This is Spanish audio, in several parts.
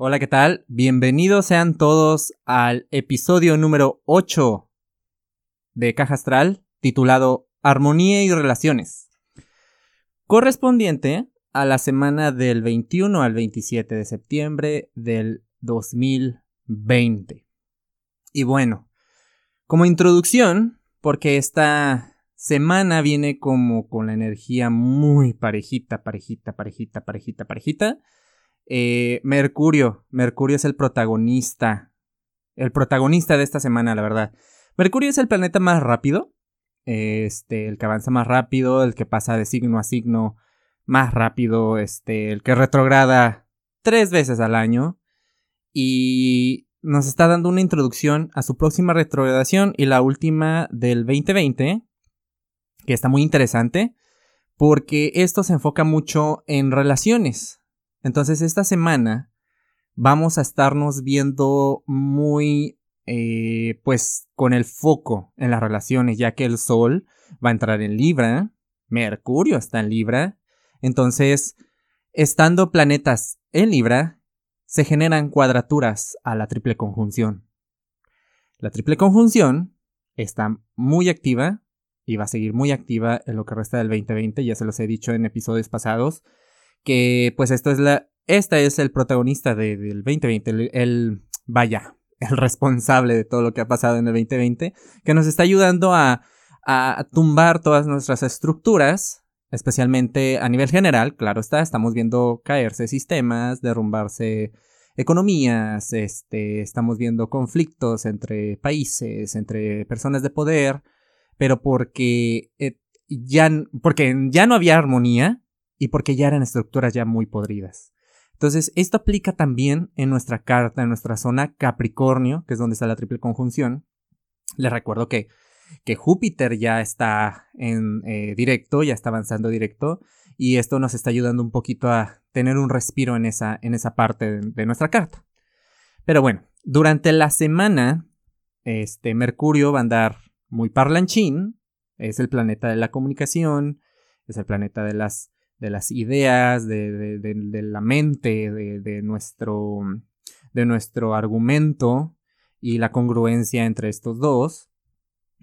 Hola, ¿qué tal? Bienvenidos sean todos al episodio número 8 de Caja Astral, titulado Armonía y Relaciones, correspondiente a la semana del 21 al 27 de septiembre del 2020. Y bueno, como introducción, porque esta semana viene como con la energía muy parejita, parejita, parejita, parejita, parejita. Eh, Mercurio, Mercurio es el protagonista, el protagonista de esta semana, la verdad. Mercurio es el planeta más rápido, este, el que avanza más rápido, el que pasa de signo a signo más rápido, este, el que retrograda tres veces al año y nos está dando una introducción a su próxima retrogradación y la última del 2020, que está muy interesante porque esto se enfoca mucho en relaciones. Entonces esta semana vamos a estarnos viendo muy, eh, pues, con el foco en las relaciones, ya que el Sol va a entrar en Libra, Mercurio está en Libra. Entonces, estando planetas en Libra, se generan cuadraturas a la triple conjunción. La triple conjunción está muy activa y va a seguir muy activa en lo que resta del 2020, ya se los he dicho en episodios pasados, que pues esto es la, esta es el protagonista del 2020, el, vaya, el responsable de todo lo que ha pasado en el 2020, que nos está ayudando a, a tumbar todas nuestras estructuras, especialmente a nivel general, claro está, estamos viendo caerse sistemas, derrumbarse economías, este, estamos viendo conflictos entre países, entre personas de poder, pero porque, eh, ya, porque ya no había armonía y porque ya eran estructuras ya muy podridas. Entonces, esto aplica también en nuestra carta, en nuestra zona Capricornio, que es donde está la triple conjunción. Les recuerdo que, que Júpiter ya está en eh, directo, ya está avanzando directo, y esto nos está ayudando un poquito a tener un respiro en esa, en esa parte de, de nuestra carta. Pero bueno, durante la semana, este Mercurio va a andar muy parlanchín, es el planeta de la comunicación, es el planeta de las, de las ideas, de, de, la mente, de, nuestro, de nuestro argumento y la congruencia entre estos dos.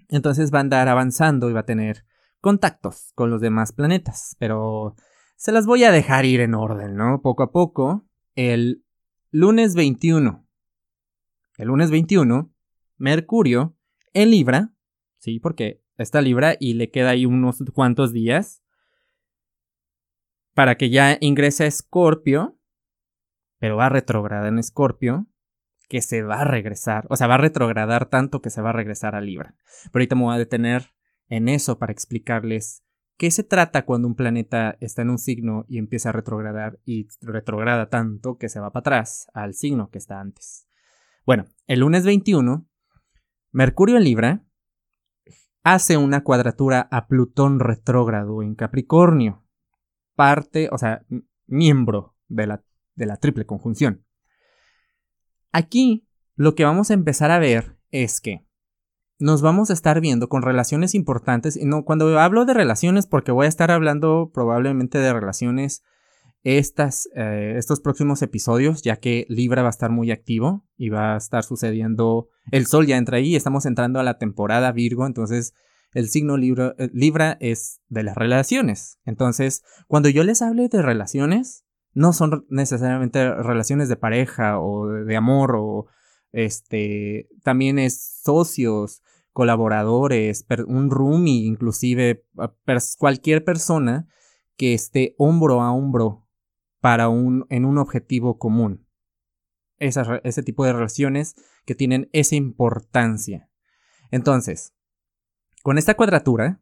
Entonces va a andar avanzando y va a tener contactos con los demás planetas, pero se las voy a dejar ir en orden, ¿no? Poco a poco. El lunes 21. El lunes 21, Mercurio en Libra ¿sí? Porque está Libra y le queda ahí unos cuantos días para que ya ingrese a Escorpio, pero va a retrogradar en Escorpio, que se va a regresar, o sea, va a retrogradar tanto que se va a regresar a Libra. Pero ahorita me voy a detener en eso para explicarles qué se trata cuando un planeta está en un signo y empieza a retrogradar y retrograda tanto que se va para atrás al signo que está antes. Bueno, el lunes 21, Mercurio en Libra hace una cuadratura a Plutón retrógrado en Capricornio, parte, o sea, miembro de la, de la triple conjunción. Aquí lo que vamos a empezar a ver es que nos vamos a estar viendo con relaciones importantes. Y no, cuando hablo de relaciones, porque voy a estar hablando probablemente de relaciones estas, eh, estos próximos episodios, ya que Libra va a estar muy activo y va a estar sucediendo, el Sol ya entra ahí, estamos entrando a la temporada Virgo, entonces el signo Libra, eh, Libra es de las relaciones. Entonces, cuando yo les hable de relaciones, no son necesariamente relaciones de pareja o de amor o este, también es socios, colaboradores, un roomie, inclusive cualquier persona que esté hombro a hombro para un, en un objetivo común. ese tipo de relaciones que tienen esa importancia. Entonces, con esta cuadratura,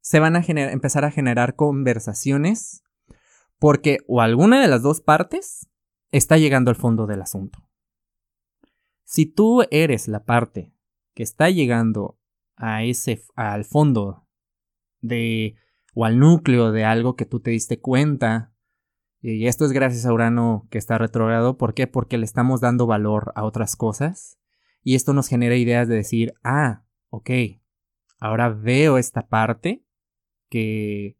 se van a empezar a generar conversaciones porque o alguna de las dos partes está llegando al fondo del asunto. Si tú eres la parte que está llegando a ese al fondo de o al núcleo de algo que tú te diste cuenta y esto es gracias a Urano que está retrogrado. ¿Por qué? Porque le estamos dando valor a otras cosas. Y esto nos genera ideas de decir, ah, ok, ahora veo esta parte que,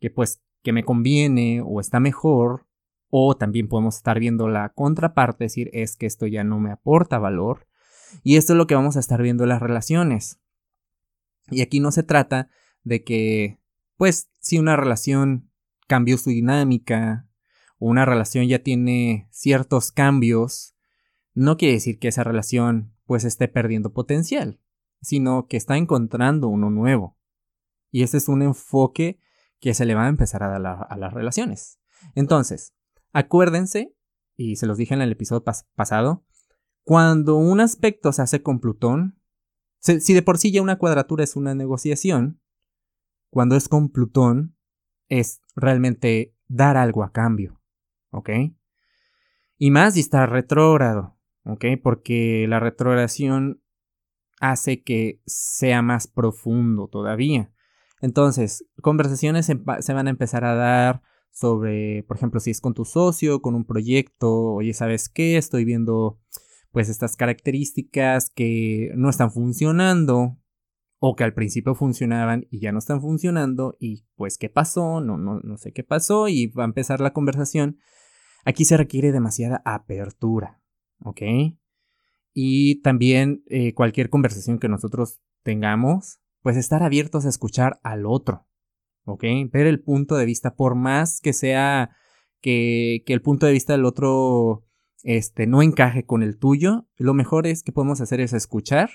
que pues, que me conviene o está mejor O también podemos estar viendo la contraparte, decir, es que esto ya no me aporta valor. Y esto es lo que vamos a estar viendo en las relaciones. Y aquí no se trata de que, pues, si una relación cambió su dinámica, o una relación ya tiene ciertos cambios, no quiere decir que esa relación pues esté perdiendo potencial, sino que está encontrando uno nuevo. Y ese es un enfoque que se le va a empezar a dar a, las relaciones. Entonces, acuérdense, y se los dije en el episodio pasado, cuando un aspecto se hace con Plutón, si de por sí ya una cuadratura es una negociación, cuando es con Plutón es realmente dar algo a cambio, ¿ok? Y más si está retrógrado, ¿ok? Porque la retrogradación hace que sea más profundo todavía. Entonces, conversaciones se, van a empezar a dar sobre, por ejemplo, si es con tu socio, con un proyecto, oye, ¿sabes qué? Estoy viendo pues estas características que no están funcionando o que al principio funcionaban y ya no están funcionando y pues qué pasó, no, no, no sé qué pasó y va a empezar la conversación. Aquí se requiere demasiada apertura, ¿ok? Y también eh, cualquier conversación que nosotros tengamos, pues estar abiertos a escuchar al otro, ¿ok? Ver el punto de vista, por más que sea que, que el punto de vista del otro este, no encaje con el tuyo, lo mejor es que podemos hacer es escuchar,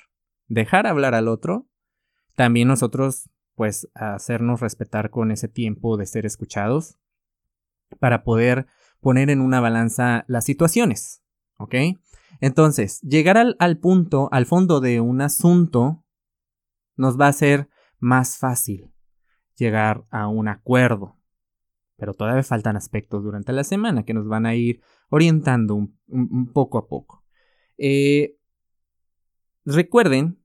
dejar hablar al otro, también nosotros, pues, hacernos respetar con ese tiempo de ser escuchados, para poder poner en una balanza las situaciones, ¿ok? Entonces, llegar al, punto, al fondo de un asunto, nos va a ser más fácil llegar a un acuerdo. Pero todavía faltan aspectos durante la semana que nos van a ir orientando un, poco a poco. Eh, recuerden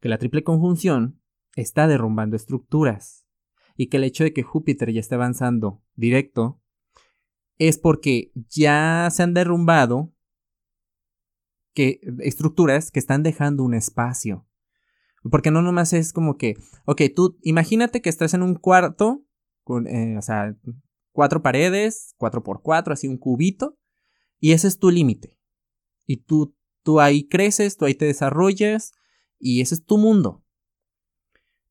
que la triple conjunción está derrumbando estructuras y que el hecho de que Júpiter ya esté avanzando directo es porque ya se han derrumbado que, estructuras que están dejando un espacio. Porque no nomás es como que, ok, tú imagínate que estás en un cuarto, con, eh, o sea, cuatro paredes, cuatro por cuatro, así un cubito, y ese es tu límite. Y tú, tú ahí creces, tú ahí te desarrollas, y ese es tu mundo.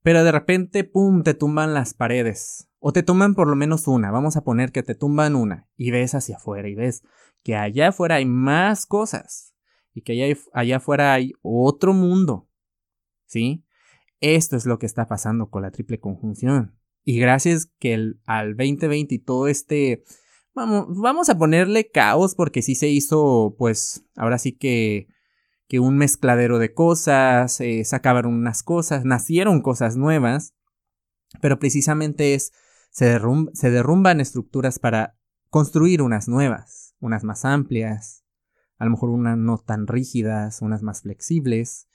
Pero de repente, ¡pum!, te tumban las paredes. O te tumban por lo menos una. Vamos a poner que te tumban una. Y ves hacia afuera y ves que allá afuera hay más cosas. Y que allá, allá afuera hay otro mundo. ¿sí? Esto es lo que está pasando con la triple conjunción. Y gracias que el, al 2020 y todo este... Vamos, vamos a ponerle caos porque sí se hizo, pues, ahora sí que, que un mezcladero de cosas, eh, se acabaron unas cosas, nacieron cosas nuevas, pero precisamente es, se, se derrumban estructuras para construir unas nuevas, unas más amplias, a lo mejor unas no tan rígidas, unas más flexibles,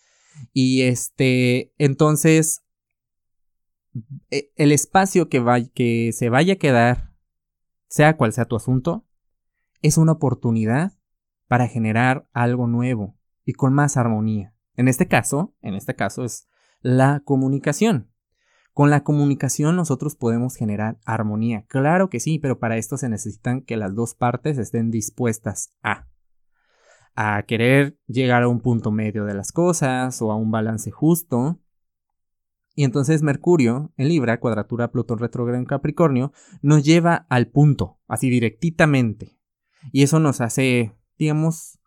y este, entonces, e, el espacio que, que se vaya a quedar, sea cual sea tu asunto, es una oportunidad para generar algo nuevo y con más armonía. En este caso, en este caso es la comunicación. Con la comunicación nosotros podemos generar armonía. Claro que sí, pero para esto se necesitan que las dos partes estén dispuestas a a querer llegar a un punto medio de las cosas o a un balance justo. Y entonces Mercurio en Libra, cuadratura Plutón retrógrado en Capricornio, nos lleva al punto, así directamente. Y eso nos hace, digamos,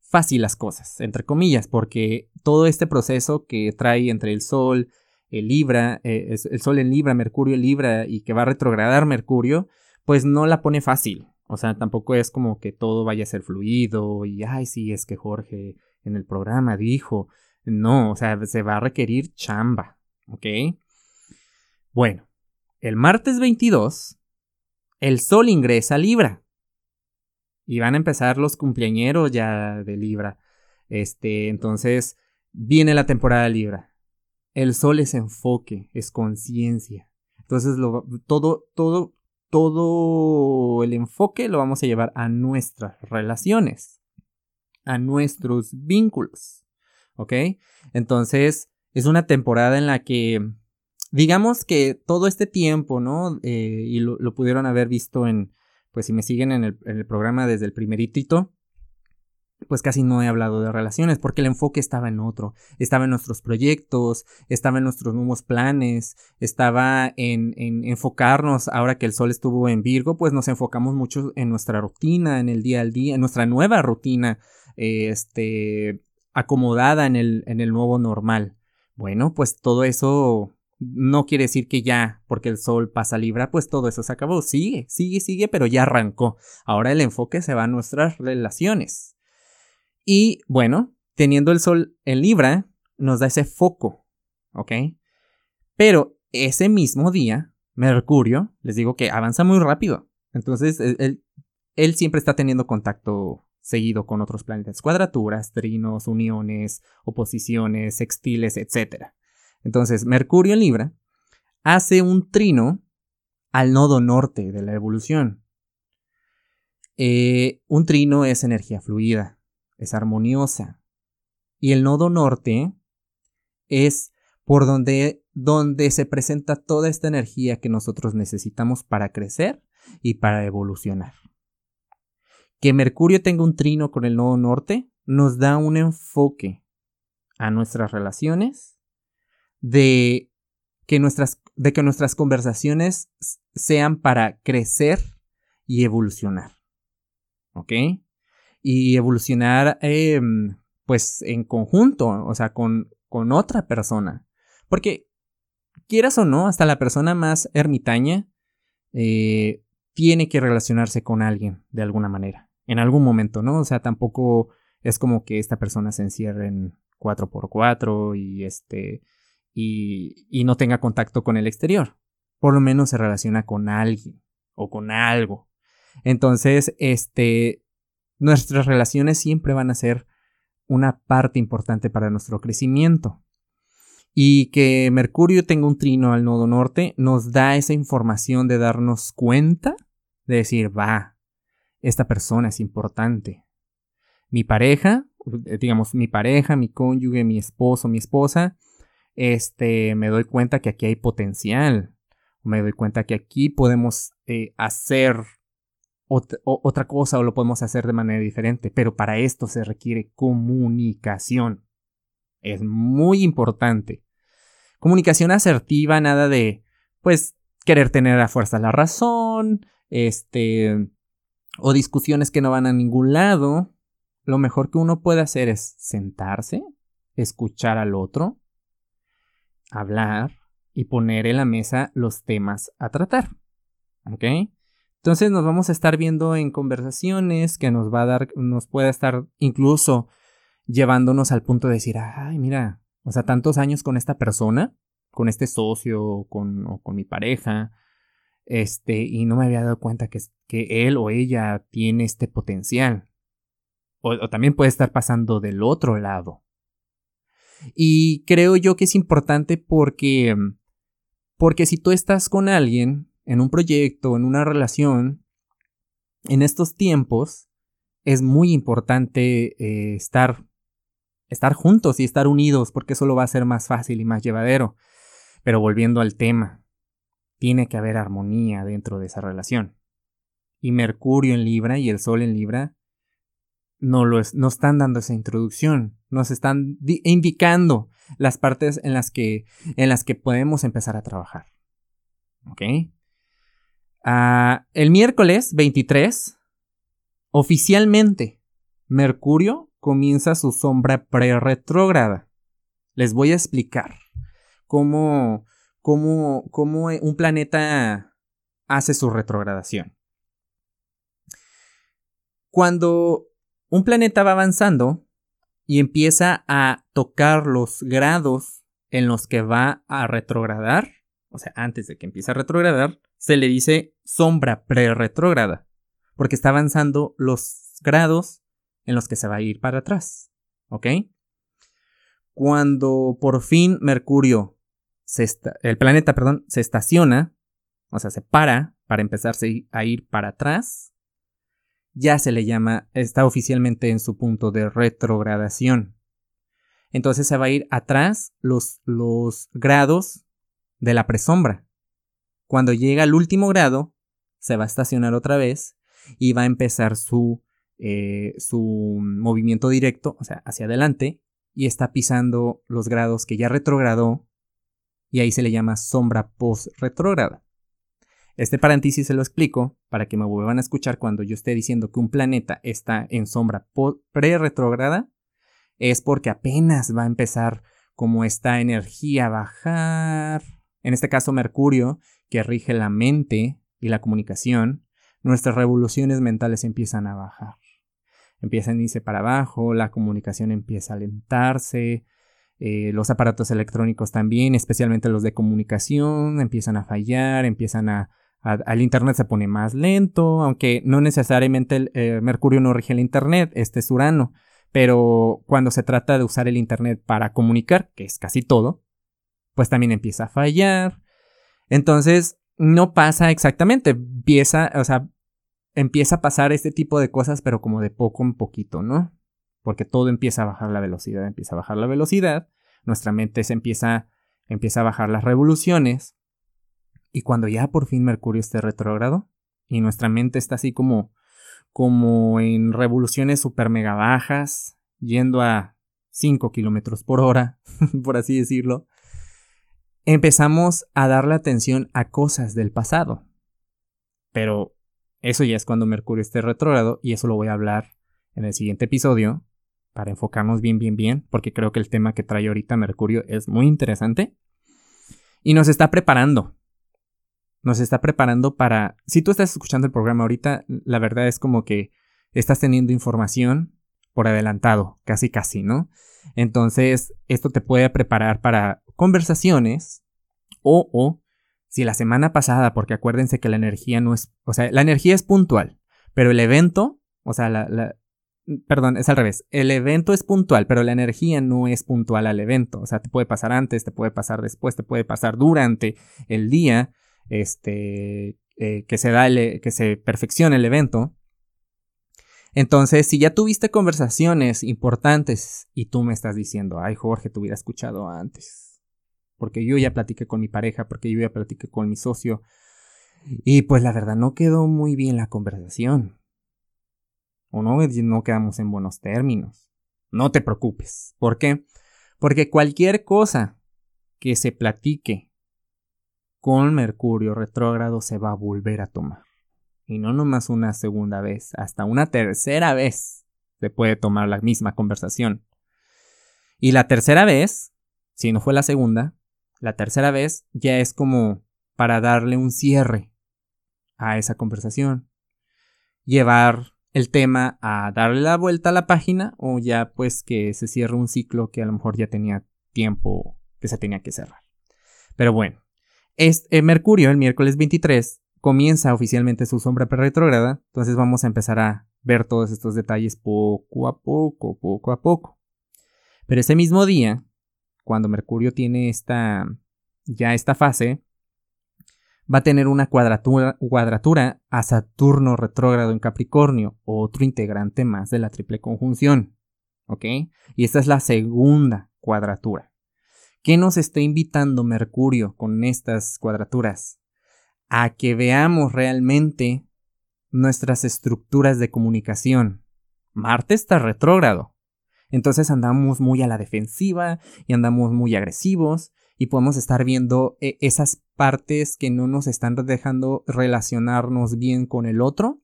fácil las cosas, entre comillas, porque todo este proceso que trae entre el Sol, el Libra, eh, el Sol en Libra, Mercurio en Libra y que va a retrogradar Mercurio, pues no la pone fácil. O sea, tampoco es como que todo vaya a ser fluido y, ay, sí, es que Jorge en el programa dijo. No, o sea, se va a requerir chamba, ¿ok? Bueno, el martes 22, el sol ingresa a Libra. Y van a empezar los cumpleañeros ya de Libra. Este, entonces, viene la temporada de Libra. El sol es enfoque, es conciencia. Entonces, lo, todo, todo todo el enfoque lo vamos a llevar a nuestras relaciones, a nuestros vínculos. ¿Ok? Entonces, es una temporada en la que, digamos que todo este tiempo, ¿no? Eh, y lo, pudieron haber visto en pues si me siguen en el, programa desde el primeritito, pues casi no he hablado de relaciones porque el enfoque estaba en otro, estaba en nuestros proyectos, estaba en nuestros nuevos planes, estaba en, en, enfocarnos, ahora que el sol estuvo en Virgo, pues nos enfocamos mucho en nuestra rutina, en el día al día, en nuestra nueva rutina, este, acomodada en el, en el nuevo normal. Bueno, pues todo eso no quiere decir que ya, porque el sol pasa Libra, pues todo eso se acabó. Sigue, sigue, sigue, pero ya arrancó. Ahora el enfoque se va a nuestras relaciones. Y bueno, teniendo el sol en Libra, nos da ese foco, ¿ok? Pero ese mismo día, Mercurio, les digo que avanza muy rápido. Entonces, él, él siempre está teniendo contacto seguido con otros planetas, cuadraturas, trinos, uniones, oposiciones, sextiles, etc. Entonces, Mercurio en Libra hace un trino al nodo norte de la evolución. Eh, un trino es energía fluida, es armoniosa. Y el nodo norte es por donde, donde se presenta toda esta energía que nosotros necesitamos para crecer y para evolucionar. Que Mercurio tenga un trino con el nodo norte nos da un enfoque a nuestras relaciones de que nuestras, de que nuestras conversaciones sean para crecer y evolucionar. ¿Ok? Y evolucionar em, pues en conjunto, o sea, con, con otra persona. Porque, quieras o no, hasta la persona más ermitaña eh, tiene que relacionarse con alguien de alguna manera, en algún momento, ¿no? O sea, tampoco es como que esta persona se encierre en 4x4 y este y, y no tenga contacto con el exterior. Por lo menos se relaciona con alguien o con algo. Entonces, este, nuestras relaciones siempre van a ser una parte importante para nuestro crecimiento. Y que Mercurio tenga un trino al nodo norte nos da esa información de darnos cuenta, de decir, va, esta persona es importante. Mi pareja, eh, digamos, mi pareja, mi cónyuge, mi esposo, mi esposa, este, me doy cuenta que aquí hay potencial. Me doy cuenta que aquí podemos eh, hacer otra cosa o lo podemos hacer de manera diferente, pero para esto se requiere comunicación. Es muy importante. Comunicación asertiva, nada de, pues, querer tener a fuerza la razón, este, o discusiones que no van a ningún lado. Lo mejor que uno puede hacer es sentarse, escuchar al otro, hablar y poner en la mesa los temas a tratar. ¿Ok? Entonces nos vamos a estar viendo en conversaciones que nos va a dar, nos puede estar incluso llevándonos al punto de decir, ay, mira, o sea, tantos años con esta persona, con este socio con, o con mi pareja, este, y no me había dado cuenta que, que él o ella tiene este potencial. O, o también puede estar pasando del otro lado. Y creo yo que es importante porque, porque si tú estás con alguien en un proyecto, en una relación, en estos tiempos es muy importante eh, estar, estar juntos y estar unidos porque eso lo va a ser más fácil y más llevadero. Pero volviendo al tema, tiene que haber armonía dentro de esa relación. Y Mercurio en Libra y el Sol en Libra no lo nos están dando esa introducción, nos están indicando las partes en las que en las que podemos empezar a trabajar. ¿Ok? Ah, el miércoles 23, oficialmente, Mercurio comienza su sombra pre-retrógrada. Les voy a explicar cómo, cómo, cómo un planeta hace su retrogradación. Cuando un planeta va avanzando y empieza a tocar los grados en los que va a retrogradar, o sea, antes de que empiece a retrogradar, se le dice sombra pre-retrógrada, porque está avanzando los grados en los que se va a ir para atrás. ¿Ok? Cuando por fin Mercurio, se el planeta, perdón, se estaciona, o sea, se para para empezarse a ir para atrás, ya se le llama, está oficialmente en su punto de retrogradación. Entonces se va a ir atrás los, los grados de la presombra. Cuando llega al último grado, se va a estacionar otra vez y va a empezar su, eh, su movimiento directo, o sea, hacia adelante, y está pisando los grados que ya retrogradó, y ahí se le llama sombra post-retrógrada. Este paréntesis se lo explico para que me vuelvan a escuchar cuando yo esté diciendo que un planeta está en sombra pre-retrógrada, es porque apenas va a empezar como esta energía a bajar. En este caso, Mercurio, que rige la mente y la comunicación, nuestras revoluciones mentales empiezan a bajar. Empiezan a irse para abajo, la comunicación empieza a alentarse, eh, los aparatos electrónicos también, especialmente los de comunicación, empiezan a fallar, empiezan a, al Internet se pone más lento, aunque no necesariamente eh, Mercurio no rige el Internet, este es Urano, pero cuando se trata de usar el Internet para comunicar, que es casi todo, pues también empieza a fallar. Entonces, no pasa exactamente, empieza, o sea, empieza a pasar este tipo de cosas, pero como de poco en poquito, ¿no? Porque todo empieza a bajar la velocidad, empieza a bajar la velocidad, nuestra mente se empieza, empieza a bajar las revoluciones, y cuando ya por fin Mercurio esté retrógrado, y nuestra mente está así como, como en revoluciones super mega bajas, yendo a 5 kilómetros por hora, por así decirlo, empezamos a darle atención a cosas del pasado. Pero eso ya es cuando Mercurio esté retrógrado y eso lo voy a hablar en el siguiente episodio para enfocarnos bien, bien, bien, porque creo que el tema que trae ahorita Mercurio es muy interesante y nos está preparando. Nos está preparando para... Si tú estás escuchando el programa ahorita, la verdad es como que estás teniendo información por adelantado, casi casi, ¿no? Entonces, esto te puede preparar para conversaciones o, o si la semana pasada, porque acuérdense que la energía no es, o sea, la energía es puntual, pero el evento, o sea, la, perdón, es al revés, el evento es puntual, pero la energía no es puntual al evento, o sea, te puede pasar antes, te puede pasar después, te puede pasar durante el día, este, eh, que se da, que se perfeccione el evento, entonces, si ya tuviste conversaciones importantes y tú me estás diciendo, ay Jorge, te hubiera escuchado antes, porque yo ya platiqué con mi pareja, porque yo ya platiqué con mi socio, y pues la verdad no quedó muy bien la conversación. O no, no quedamos en buenos términos. No te preocupes. ¿Por qué? Porque cualquier cosa que se platique con Mercurio retrógrado se va a volver a tomar. Y no nomás una segunda vez, hasta una tercera vez se puede tomar la misma conversación. Y la tercera vez, si no fue la segunda, la tercera vez ya es como para darle un cierre a esa conversación. Llevar el tema a darle la vuelta a la página o ya pues que se cierre un ciclo que a lo mejor ya tenía tiempo que se tenía que cerrar. Pero bueno, este, Mercurio el miércoles 23 comienza oficialmente su sombra retrógrada, entonces vamos a empezar a ver todos estos detalles poco a poco, poco a poco. Pero ese mismo día, cuando Mercurio tiene esta ya esta fase, va a tener una cuadratura, cuadratura a Saturno retrógrado en Capricornio, otro integrante más de la triple conjunción. ¿Ok? Y esta es la segunda cuadratura. ¿Qué nos está invitando Mercurio con estas cuadraturas? a que veamos realmente nuestras estructuras de comunicación. Marte está retrógrado. Entonces andamos muy a la defensiva y andamos muy agresivos y podemos estar viendo eh, esas partes que no nos están dejando relacionarnos bien con el otro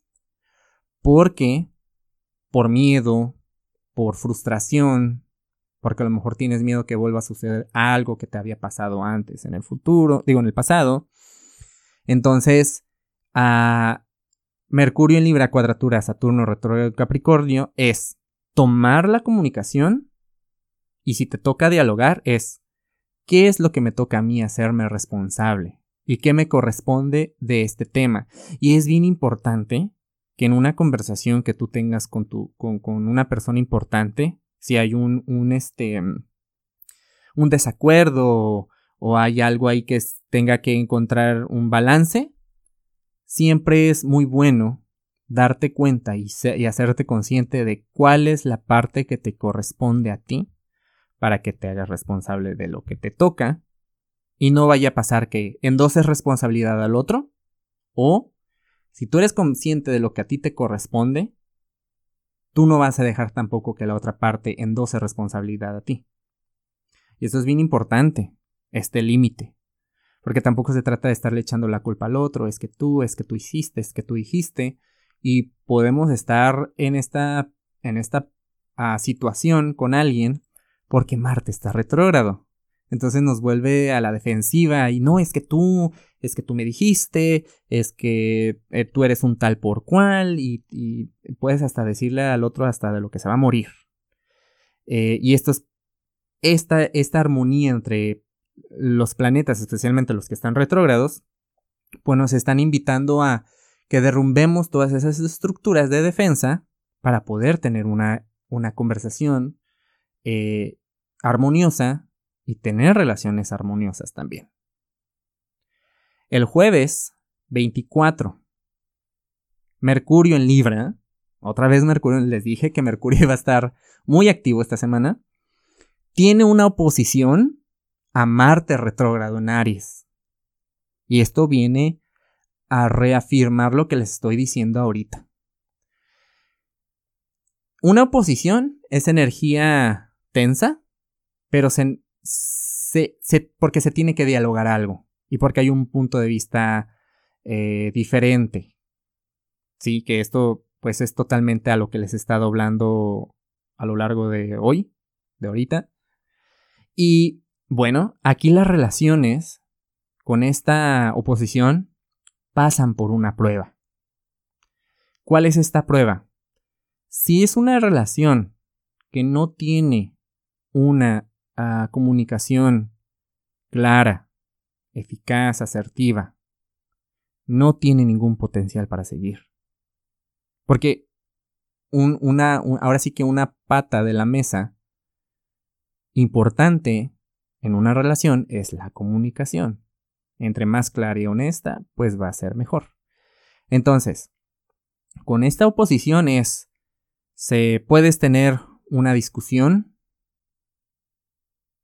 porque por miedo, por frustración, porque a lo mejor tienes miedo que vuelva a suceder algo que te había pasado antes en el futuro, digo en el pasado, entonces, a Mercurio en Libra cuadratura Saturno retrógrado Capricornio es tomar la comunicación y si te toca dialogar es qué es lo que me toca a mí hacerme responsable y qué me corresponde de este tema. Y es bien importante que en una conversación que tú tengas con, tu, con, con una persona importante, si hay un, un, este, un desacuerdo o hay algo ahí que tenga que encontrar un balance, siempre es muy bueno darte cuenta y, y, hacerte consciente de cuál es la parte que te corresponde a ti para que te hagas responsable de lo que te toca y no vaya a pasar que en dos es responsabilidad al otro o Si tú eres consciente de lo que a ti te corresponde, tú no vas a dejar tampoco que la otra parte endose responsabilidad a ti. Y eso es bien importante, este límite. Porque tampoco se trata de estarle echando la culpa al otro, es que tú, es que tú hiciste, es que tú dijiste. Y podemos estar en esta, en esta ah, situación con alguien porque Marte está retrógrado. Entonces nos vuelve a la defensiva y no es que tú, es que tú me dijiste, es que eh, tú eres un tal por cual y, puedes hasta decirle al otro hasta de lo que se va a morir. Eh, y esto es, esta, esta armonía entre los planetas, especialmente los que están retrógrados, pues nos están invitando a que derrumbemos todas esas estructuras de defensa para poder tener una, una conversación eh, armoniosa y tener relaciones armoniosas también. El jueves 24, Mercurio en Libra, otra vez Mercurio, les dije que Mercurio iba a estar muy activo esta semana, tiene una oposición a Marte retrógrado en Aries. Y esto viene a reafirmar lo que les estoy diciendo ahorita. Una oposición es energía tensa, pero se, porque se tiene que dialogar algo y porque hay un punto de vista eh, diferente. Sí, que esto pues es totalmente a lo que les he estado hablando a lo largo de hoy, de ahorita. Y bueno, aquí las relaciones con esta oposición pasan por una prueba. ¿Cuál es esta prueba? Si es una relación que no tiene una comunicación clara, eficaz, asertiva, no tiene ningún potencial para seguir. Porque una, ahora sí que una pata de la mesa importante en una relación es la comunicación. Entre más clara y honesta, pues va a ser mejor. Entonces, con esta oposición es, se puedes tener una discusión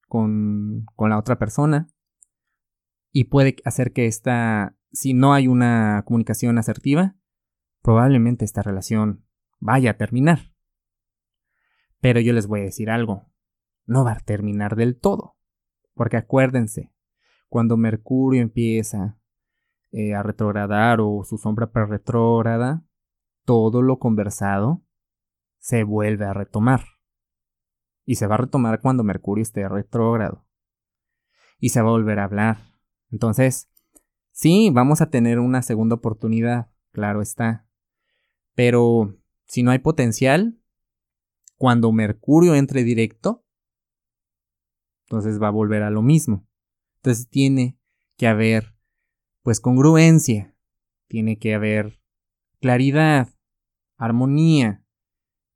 con, la otra persona y puede hacer que esta, si no hay una comunicación asertiva, probablemente esta relación vaya a terminar. Pero yo les voy a decir algo, no va a terminar del todo, porque acuérdense, cuando Mercurio empieza eh, a retrogradar o su sombra retrógrada, todo lo conversado se vuelve a retomar. Y se va a retomar cuando Mercurio esté retrógrado. Y se va a volver a hablar. Entonces, sí, vamos a tener una segunda oportunidad, claro está. Pero si no hay potencial, cuando Mercurio entre directo, entonces va a volver a lo mismo. Entonces tiene que haber, pues, congruencia, tiene que haber claridad, armonía,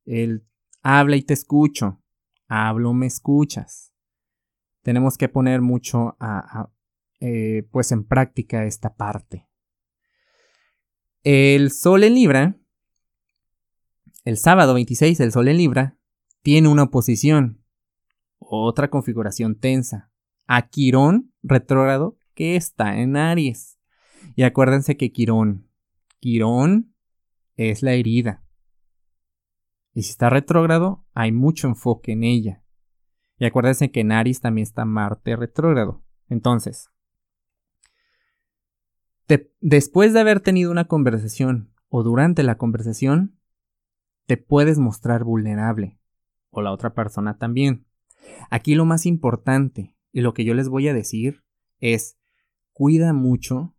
el habla y te escucho, hablo, me escuchas. Tenemos que poner mucho a, eh, pues en práctica esta parte. El Sol en Libra, el sábado 26, el Sol en Libra, tiene una oposición, otra configuración tensa, a Quirón retrógrado que está en Aries. Y acuérdense que Quirón, Quirón es la herida. Y si está retrógrado, hay mucho enfoque en ella. Y acuérdense que en Aries también está Marte retrógrado. Entonces, después de haber tenido una conversación o durante la conversación, te puedes mostrar vulnerable. O la otra persona también. Aquí lo más importante y lo que yo les voy a decir es, cuida mucho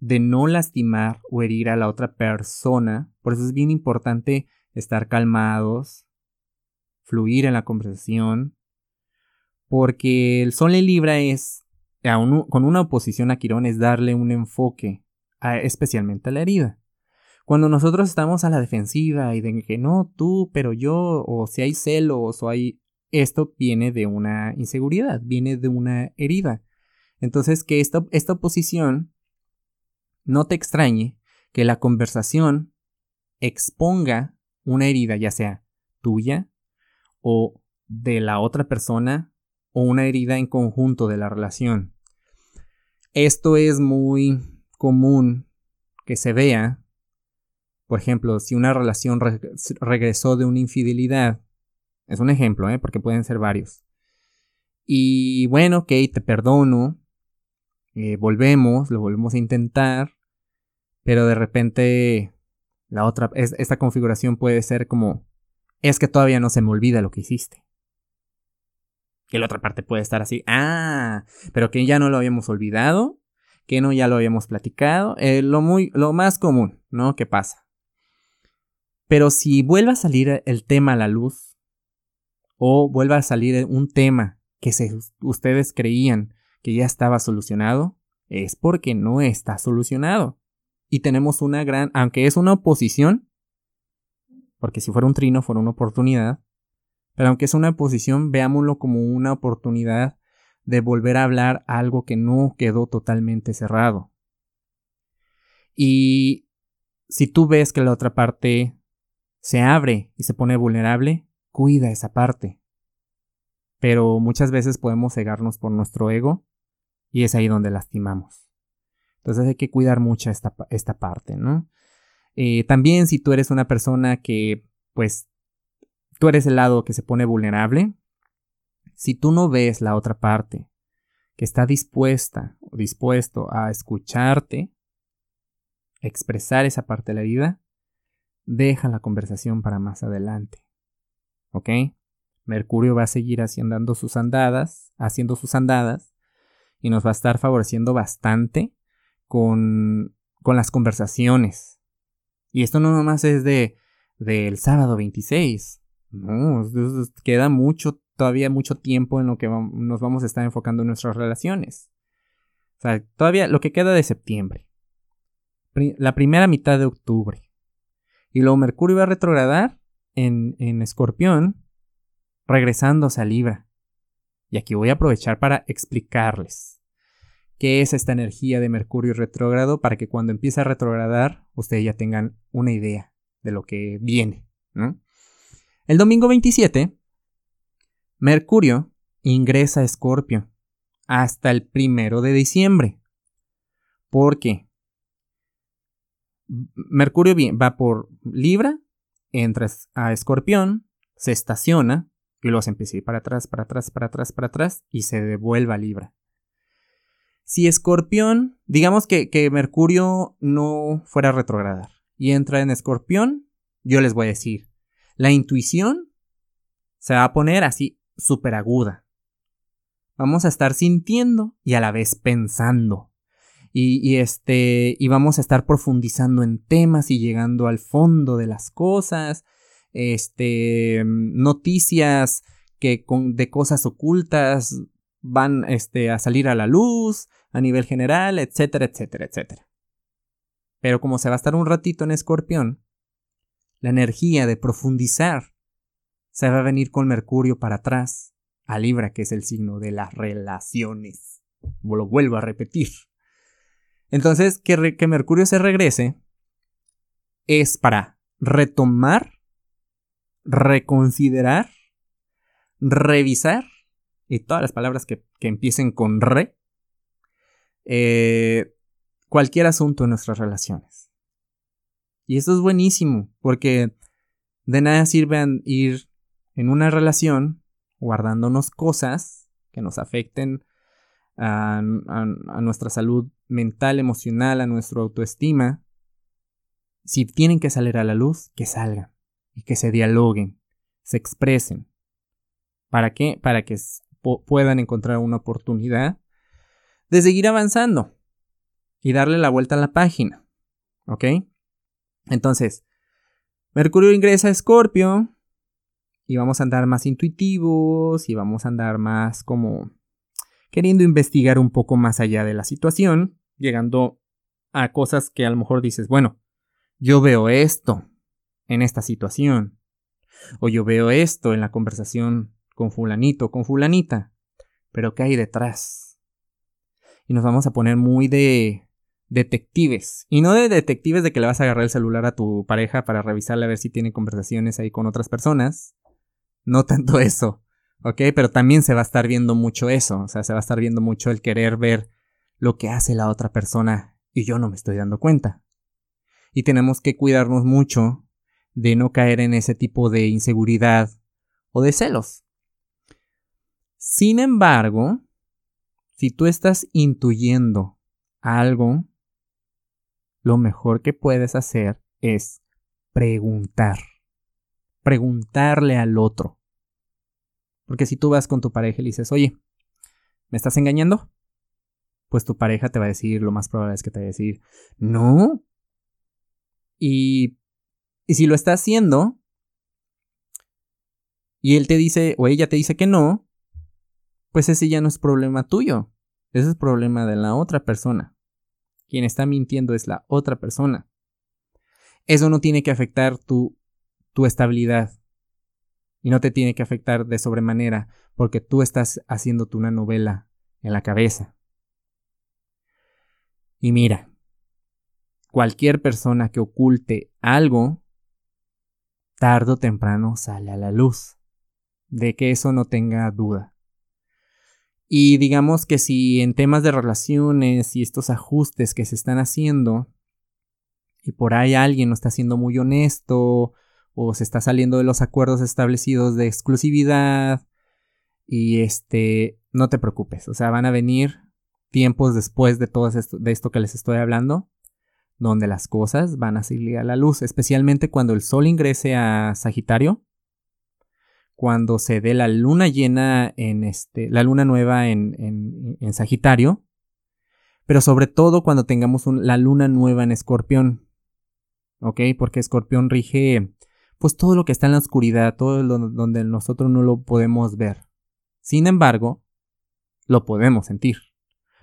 de no lastimar o herir a la otra persona. Por eso es bien importante estar calmados, fluir en la conversación, porque el sol en Libra es, con una oposición a Quirón, es darle un enfoque, especialmente a la herida. Cuando nosotros estamos a la defensiva y de que no, tú, pero yo, o si hay celos, o hay... Esto viene de una inseguridad, viene de una herida. Entonces, que esta, esta oposición no te extrañe que la conversación exponga una herida, ya sea tuya o de la otra persona o una herida en conjunto de la relación. Esto es muy común que se vea Por ejemplo, si una relación regresó de una infidelidad, es un ejemplo, ¿eh? porque pueden ser varios. Y bueno, ok, te perdono, eh, volvemos, lo volvemos a intentar, pero de repente la otra, esta configuración puede ser como, es que todavía no se me olvida lo que hiciste. Que la otra parte puede estar así, ah, pero que ya no lo habíamos olvidado, que no ya lo habíamos platicado, eh, lo, muy, lo más común, ¿no? ¿Qué pasa? Pero si vuelve a salir el tema a la luz, o vuelve a salir un tema que ustedes creían que ya estaba solucionado, es porque no está solucionado. Y tenemos una gran, aunque es una oposición, porque si fuera un trino fuera una oportunidad, pero aunque es una oposición, veámoslo como una oportunidad de volver a hablar algo que no quedó totalmente cerrado. Y si tú ves que la otra parte se abre y se pone vulnerable, cuida esa parte. Pero muchas veces podemos cegarnos por nuestro ego y es ahí donde lastimamos. Entonces hay que cuidar mucho esta, esta parte, ¿no? Eh, también si tú eres una persona que, pues, tú eres el lado que se pone vulnerable, si tú no ves la otra parte que está dispuesta o dispuesto a escucharte, expresar esa parte de la vida, deja la conversación para más adelante. ¿Ok? Mercurio va a seguir haciendo sus andadas, haciendo sus andadas, y nos va a estar favoreciendo bastante con, con las conversaciones. Y esto no nomás es de del sábado 26. No, queda mucho, todavía mucho tiempo en lo que nos vamos a estar enfocando en nuestras relaciones. O sea, todavía lo que queda de septiembre. La primera mitad de octubre. Y luego Mercurio va a retrogradar en, Escorpión, regresándose a Libra. Y aquí voy a aprovechar para explicarles qué es esta energía de Mercurio retrógrado para que cuando empiece a retrogradar ustedes ya tengan una idea de lo que viene. El domingo 27, Mercurio ingresa a Escorpio hasta el primero de diciembre. ¿Por qué? Mercurio va por Libra, entra a Escorpión, se estaciona y luego se empieza a para atrás, para atrás, para atrás, para atrás y se devuelve a Libra. Si Escorpión, digamos que, que Mercurio no fuera a retrogradar y entra en Escorpión, yo les voy a decir, la intuición se va a poner así súper aguda. Vamos a estar sintiendo y a la vez pensando. Y, este, y vamos a estar profundizando en temas y llegando al fondo de las cosas este, noticias que con, de cosas ocultas van este, a salir a la luz a nivel general, etcétera, etcétera, etcétera. Pero como se va a estar un ratito en escorpión, la energía de profundizar se va a venir con Mercurio para atrás a Libra, que es el signo de las relaciones. Lo vuelvo a repetir. Entonces, que, Mercurio se regrese es para retomar reconsiderar, revisar, y todas las palabras que, empiecen con re, eh, cualquier asunto en nuestras relaciones. Y eso es buenísimo, porque de nada sirve ir en una relación guardándonos cosas que nos afecten a, nuestra salud mental, emocional, a nuestra autoestima. Si tienen que salir a la luz, que salgan y que se dialoguen, se expresen. ¿Para qué? Para que puedan encontrar una oportunidad de seguir avanzando y darle la vuelta a la página. ¿Ok? Entonces, Mercurio ingresa a Escorpio y vamos a andar más intuitivos y vamos a andar más como queriendo investigar un poco más allá de la situación, llegando a cosas que a lo mejor dices, bueno, yo veo esto, en esta situación. O yo veo esto en la conversación con fulanito, con fulanita. Pero ¿qué hay detrás? Y nos vamos a poner muy de detectives. Y no de detectives de que le vas a agarrar el celular a tu pareja para revisarle a ver si tiene conversaciones ahí con otras personas. No tanto eso. ¿Ok? Pero también se va a estar viendo mucho eso. O sea, se va a estar viendo mucho el querer ver lo que hace la otra persona y yo no me estoy dando cuenta. y tenemos que cuidarnos mucho de no caer en ese tipo de inseguridad o de celos. Sin embargo, si tú estás intuyendo algo, lo mejor que puedes hacer es preguntar. Preguntarle al otro. Porque si tú vas con tu pareja y le dices, oye, ¿me estás engañando? Pues tu pareja te va a decir, lo más probable es que te va a decir, no. Y, y si lo está haciendo, y él te dice, o ella te dice que no, pues ese ya no es problema tuyo. Ese es problema de la otra persona. Quien está mintiendo es la otra persona. Eso no tiene que afectar tu, tu estabilidad. Y no te tiene que afectar de sobremanera porque tú estás haciéndote una novela en la cabeza. Y mira, cualquier persona que oculte algo, tarde o temprano sale a la luz. De que eso no tenga duda. Y digamos que si en temas de relaciones y estos ajustes que se están haciendo, y por ahí alguien no está siendo muy honesto, o se está saliendo de los acuerdos establecidos de exclusividad, y este, no te preocupes, o sea, van a venir tiempos después de todo esto, de esto que les estoy hablando, donde las cosas van a salir a la luz, especialmente cuando el sol ingrese a Sagitario cuando se dé la luna llena en este, la luna nueva en, en, Sagitario, pero sobre todo cuando tengamos la luna nueva en Escorpión, ¿ok? Porque Escorpión rige, pues todo lo que está en la oscuridad, todo lo, donde nosotros no lo podemos ver. Sin embargo, lo podemos sentir.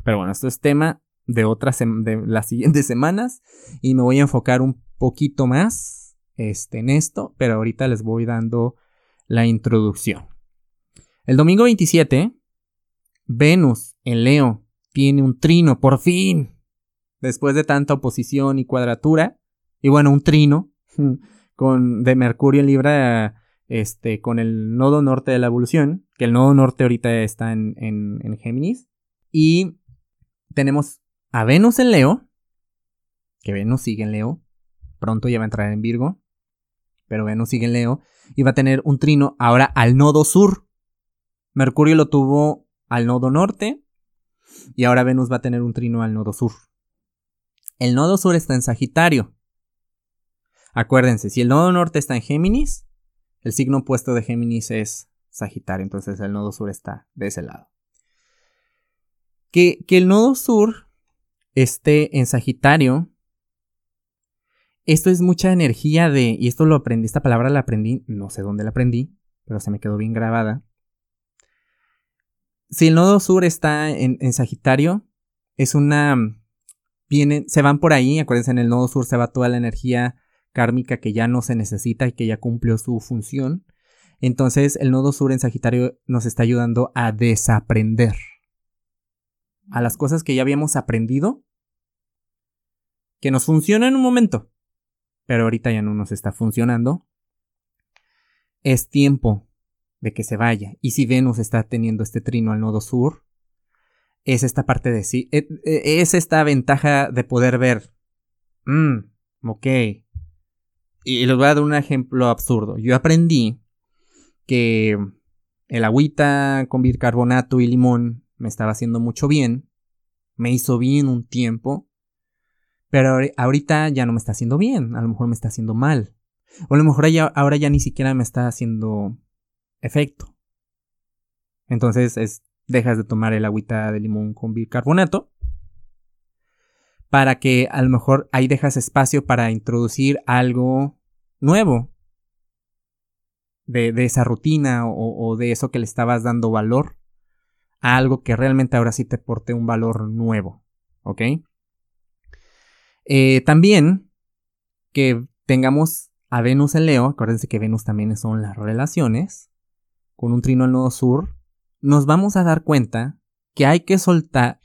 Pero bueno, esto es tema de otras de las siguientes semanas y me voy a enfocar un poquito más este, en esto, pero ahorita les voy dando la introducción. El domingo 27, Venus en Leo tiene un trino, por fin, después de tanta oposición y cuadratura, y bueno, un trino con, de Mercurio en Libra este, con el nodo norte de la evolución, que el nodo norte ahorita está en, en, en Géminis, y tenemos a Venus en Leo, que Venus sigue en Leo, pronto ya va a entrar en Virgo, pero Venus sigue en Leo, y va a tener un trino ahora al nodo sur. Mercurio lo tuvo al nodo norte, y ahora Venus va a tener un trino al nodo sur. El nodo sur está en Sagitario. Acuérdense, si el nodo norte está en Géminis, el signo opuesto de Géminis es Sagitario, entonces el nodo sur está de ese lado. Que, que el nodo sur esté en Sagitario esto es mucha energía de, y esto lo aprendí, esta palabra la aprendí, no sé dónde la aprendí, pero se me quedó bien grabada. Si el nodo sur está en, Sagitario, es una, vienen, se van por ahí, acuérdense, en el nodo sur se va toda la energía kármica que ya no se necesita y que ya cumplió su función. Entonces el nodo sur en Sagitario nos está ayudando a desaprender. A las cosas que ya habíamos aprendido, que nos funcionan en un momento, pero ahorita ya no nos está funcionando, es tiempo de que se vaya. Y si Venus está teniendo este trino al nodo sur, es esta parte de sí, e, e, es esta ventaja de poder ver, mmm, ok. Y les voy a dar un ejemplo absurdo. Yo aprendí que el agüita con bicarbonato y limón me estaba haciendo mucho bien, me hizo bien un tiempo, pero ahorita ya no me está haciendo bien, a lo mejor me está haciendo mal. O a lo mejor ahora ya ni siquiera me está haciendo efecto. Entonces es, dejas de tomar el agüita de limón con bicarbonato. Para que a lo mejor ahí dejas espacio para introducir algo nuevo. De, esa rutina o, de eso que le estabas dando valor. A algo que realmente ahora sí te porte un valor nuevo. ¿Ok? Eh, también que tengamos a Venus en Leo, acuérdense que Venus también son las relaciones, con un trino al nodo sur, nos vamos a dar cuenta que hay que soltar,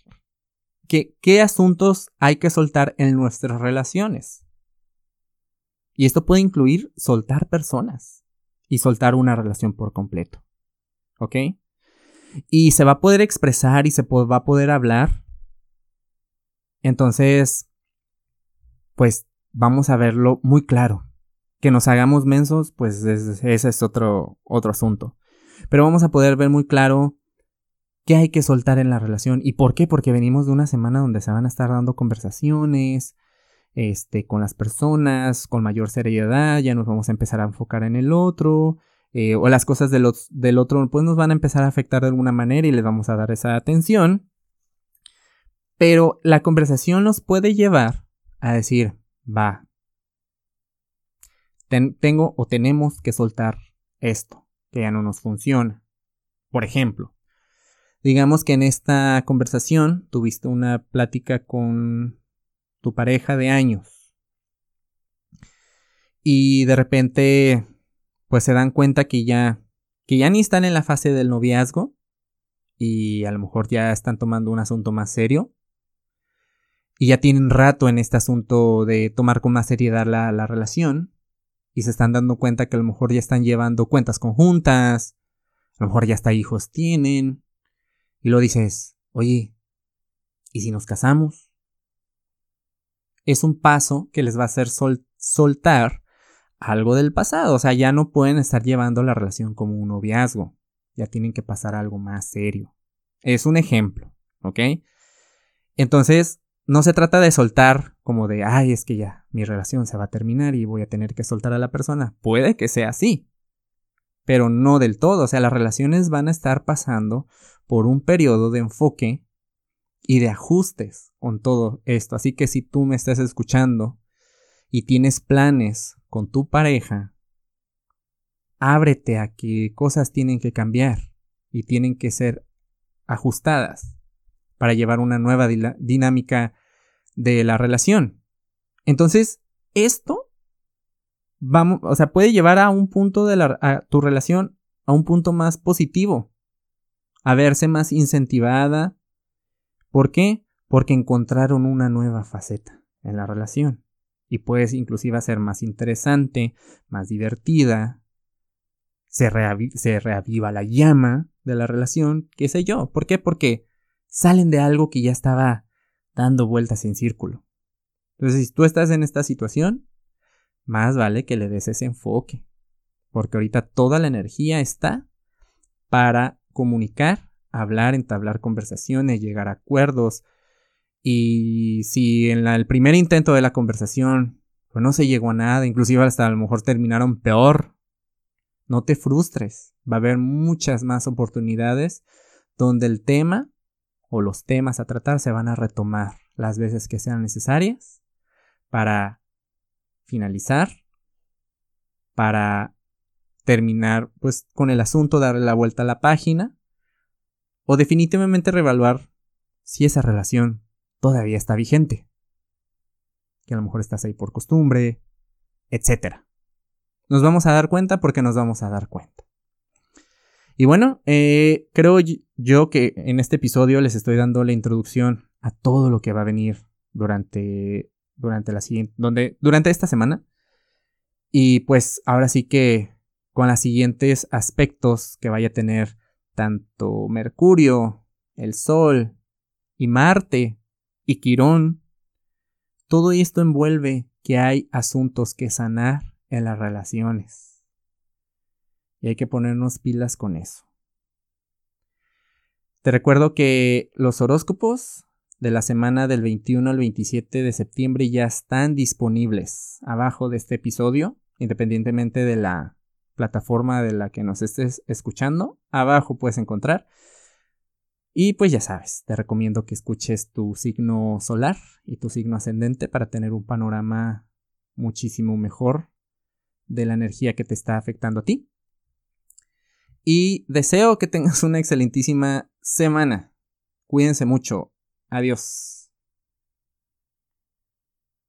que qué asuntos hay que soltar en nuestras relaciones. Y esto puede incluir soltar personas y soltar una relación por completo. ¿Ok? Y se va a poder expresar y se va a poder hablar. Entonces, pues vamos a verlo muy claro. Que nos hagamos mensos, pues ese es otro, otro asunto. Pero vamos a poder ver muy claro qué hay que soltar en la relación. ¿Y por qué? Porque venimos de una semana donde se van a estar dando conversaciones este, con las personas, con mayor seriedad, ya nos vamos a empezar a enfocar en el otro, eh, o las cosas del, del otro pues nos van a empezar a afectar de alguna manera y les vamos a dar esa atención. Pero la conversación nos puede llevar a decir, va, tengo o tenemos que soltar esto, que ya no nos funciona. Por ejemplo, digamos que en esta conversación tuviste una plática con tu pareja de años. Y de repente pues se dan cuenta que ya que ya ni están en la fase del noviazgo y a lo mejor ya están tomando un asunto más serio. Y ya tienen rato en este asunto de tomar con más seriedad la, la relación y se están dando cuenta que a lo mejor ya están llevando cuentas conjuntas, a lo mejor ya hasta hijos tienen y lo dices, oye, ¿y si nos casamos? Es un paso que les va a hacer soltar algo del pasado. O sea, ya no pueden estar llevando la relación como un noviazgo. Ya tienen que pasar algo más serio. Es un ejemplo, ¿ok? Entonces, no se trata de soltar como de, ay, es que ya mi relación se va a terminar y voy a tener que soltar a la persona. Puede que sea así, pero no del todo. O sea, las relaciones van a estar pasando por un periodo de enfoque y de ajustes con todo esto. Así que si tú me estás escuchando y tienes planes con tu pareja, ábrete a que cosas tienen que cambiar y tienen que ser ajustadas para llevar una nueva dinámica de la relación. Entonces, esto vamos, o sea, puede llevar a un punto de la, tu relación a un punto más positivo, a verse más incentivada. ¿Por qué? Porque encontraron una nueva faceta en la relación y puedes inclusive ser más interesante, más divertida, se, se reaviva la llama de la relación, qué sé yo. ¿Por qué? Porque salen de algo que ya estaba dando vueltas en círculo. Entonces, si tú estás en esta situación, más vale que le des ese enfoque. Porque ahorita toda la energía está para comunicar, hablar, entablar conversaciones, llegar a acuerdos. Y si en el primer intento de la conversación pues no se llegó a nada, inclusive hasta a lo mejor terminaron peor, no te frustres. Va a haber muchas más oportunidades donde el tema o los temas a tratar se van a retomar las veces que sean necesarias para finalizar, para terminar pues con el asunto, darle la vuelta a la página o definitivamente reevaluar si esa relación todavía está vigente. Que a lo mejor estás ahí por costumbre, etc. Nos vamos a dar cuenta porque nos vamos a dar cuenta. Y bueno, eh, creo yo que en este episodio les estoy dando la introducción a todo lo que va a venir durante, durante la siguiente, donde, durante esta semana. Y pues ahora sí que con los siguientes aspectos que vaya a tener tanto Mercurio, el Sol y Marte y Quirón, todo esto envuelve que hay asuntos que sanar en las relaciones y hay que ponernos pilas con eso. Te recuerdo que los horóscopos de la semana del 21 al 27 de septiembre ya están disponibles abajo de este episodio, independientemente de la plataforma de la que nos estés escuchando. Abajo puedes encontrar. Y pues ya sabes, te recomiendo que escuches tu signo solar y tu signo ascendente para tener un panorama muchísimo mejor de la energía que te está afectando a ti. Y deseo que tengas una excelentísima semana. Cuídense mucho. Adiós.